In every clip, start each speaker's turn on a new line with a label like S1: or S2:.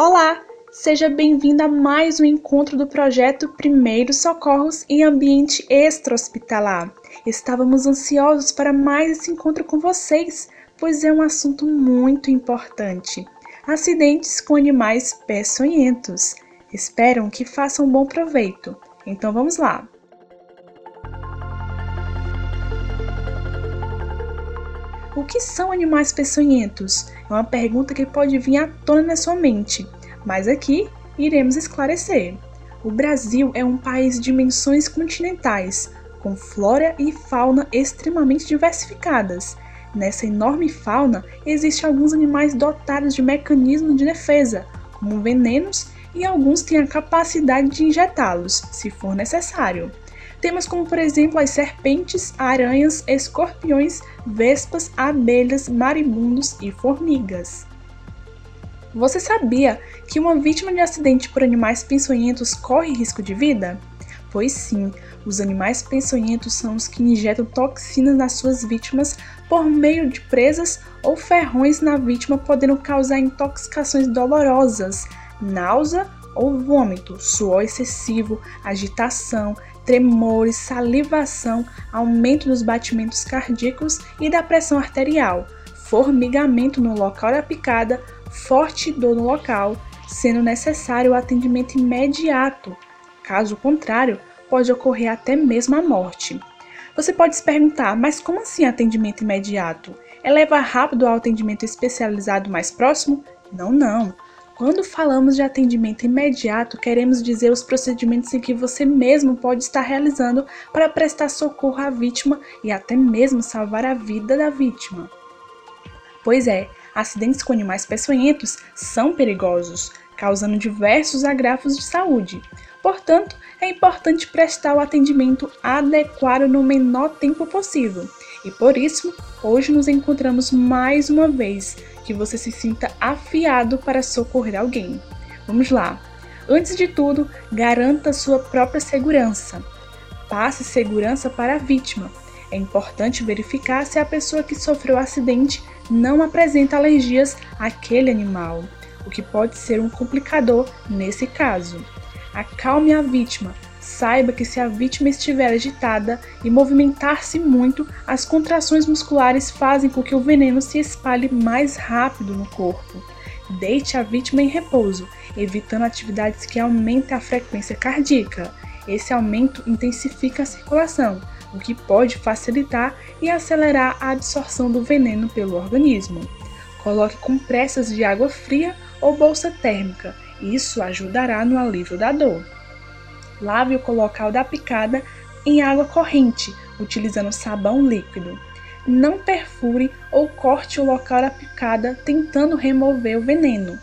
S1: Olá, seja bem-vindo a mais um encontro do projeto Primeiros Socorros em Ambiente Extra-Hospitalar. Estávamos ansiosos para mais esse encontro com vocês, pois é um assunto muito importante. Acidentes com animais peçonhentos. Esperam que façam bom proveito. Então vamos lá! O que são animais peçonhentos? É uma pergunta que pode vir à tona na sua mente, mas aqui iremos esclarecer. O Brasil é um país de dimensões continentais, com flora e fauna extremamente diversificadas. Nessa enorme fauna, existem alguns animais dotados de mecanismo de defesa, como venenos, e alguns têm a capacidade de injetá-los, se for necessário. Temos como, por exemplo, as serpentes, aranhas, escorpiões, vespas, abelhas, marimundos e formigas. Você sabia que uma vítima de acidente por animais peçonhentos corre risco de vida? Pois sim, os animais peçonhentos são os que injetam toxinas nas suas vítimas por meio de presas ou ferrões na vítima, podendo causar intoxicações dolorosas, náusea ou vômito, suor excessivo, agitação, tremores, salivação, aumento dos batimentos cardíacos e da pressão arterial, formigamento no local da picada, forte dor no local, sendo necessário o atendimento imediato. Caso contrário, pode ocorrer até mesmo a morte. Você pode se perguntar, mas como assim atendimento imediato? É levar rápido ao atendimento especializado mais próximo? Não, não. Quando falamos de atendimento imediato, queremos dizer os procedimentos em que você mesmo pode estar realizando para prestar socorro à vítima e até mesmo salvar a vida da vítima. Pois é, acidentes com animais peçonhentos são perigosos, causando diversos agravos de saúde. Portanto, é importante prestar o atendimento adequado no menor tempo possível. E por isso, hoje nos encontramos mais uma vez que você se sinta afiado para socorrer alguém. Vamos lá! Antes de tudo, garanta sua própria segurança. Passe segurança para a vítima. É importante verificar se a pessoa que sofreu o acidente não apresenta alergias àquele animal, o que pode ser um complicador nesse caso. Acalme a vítima, Saiba que se a vítima estiver agitada e movimentar-se muito, as contrações musculares fazem com que o veneno se espalhe mais rápido no corpo. Deite a vítima em repouso, evitando atividades que aumentem a frequência cardíaca. Esse aumento intensifica a circulação, o que pode facilitar e acelerar a absorção do veneno pelo organismo. Coloque compressas de água fria ou bolsa térmica, isso ajudará no alívio da dor. Lave o local da picada em água corrente, utilizando sabão líquido. Não perfure ou corte o local da picada tentando remover o veneno.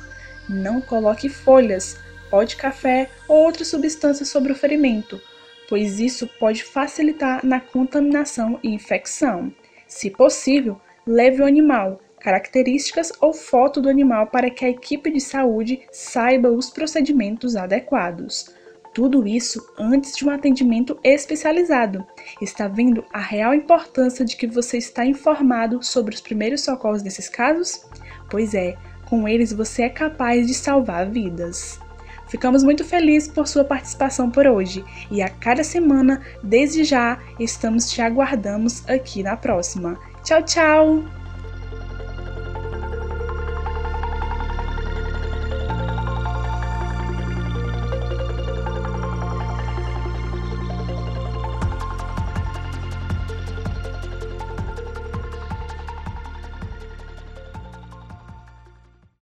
S1: Não coloque folhas, pó de café ou outras substâncias sobre o ferimento, pois isso pode facilitar na contaminação e infecção. Se possível, leve o animal, características ou foto do animal para que a equipe de saúde saiba os procedimentos adequados. Tudo isso antes de um atendimento especializado. Está vendo a real importância de que você está informado sobre os primeiros socorros nesses casos? Pois é, com eles você é capaz de salvar vidas. Ficamos muito felizes por sua participação por hoje e a cada semana, desde já, estamos te aguardamos aqui na próxima. Tchau, tchau!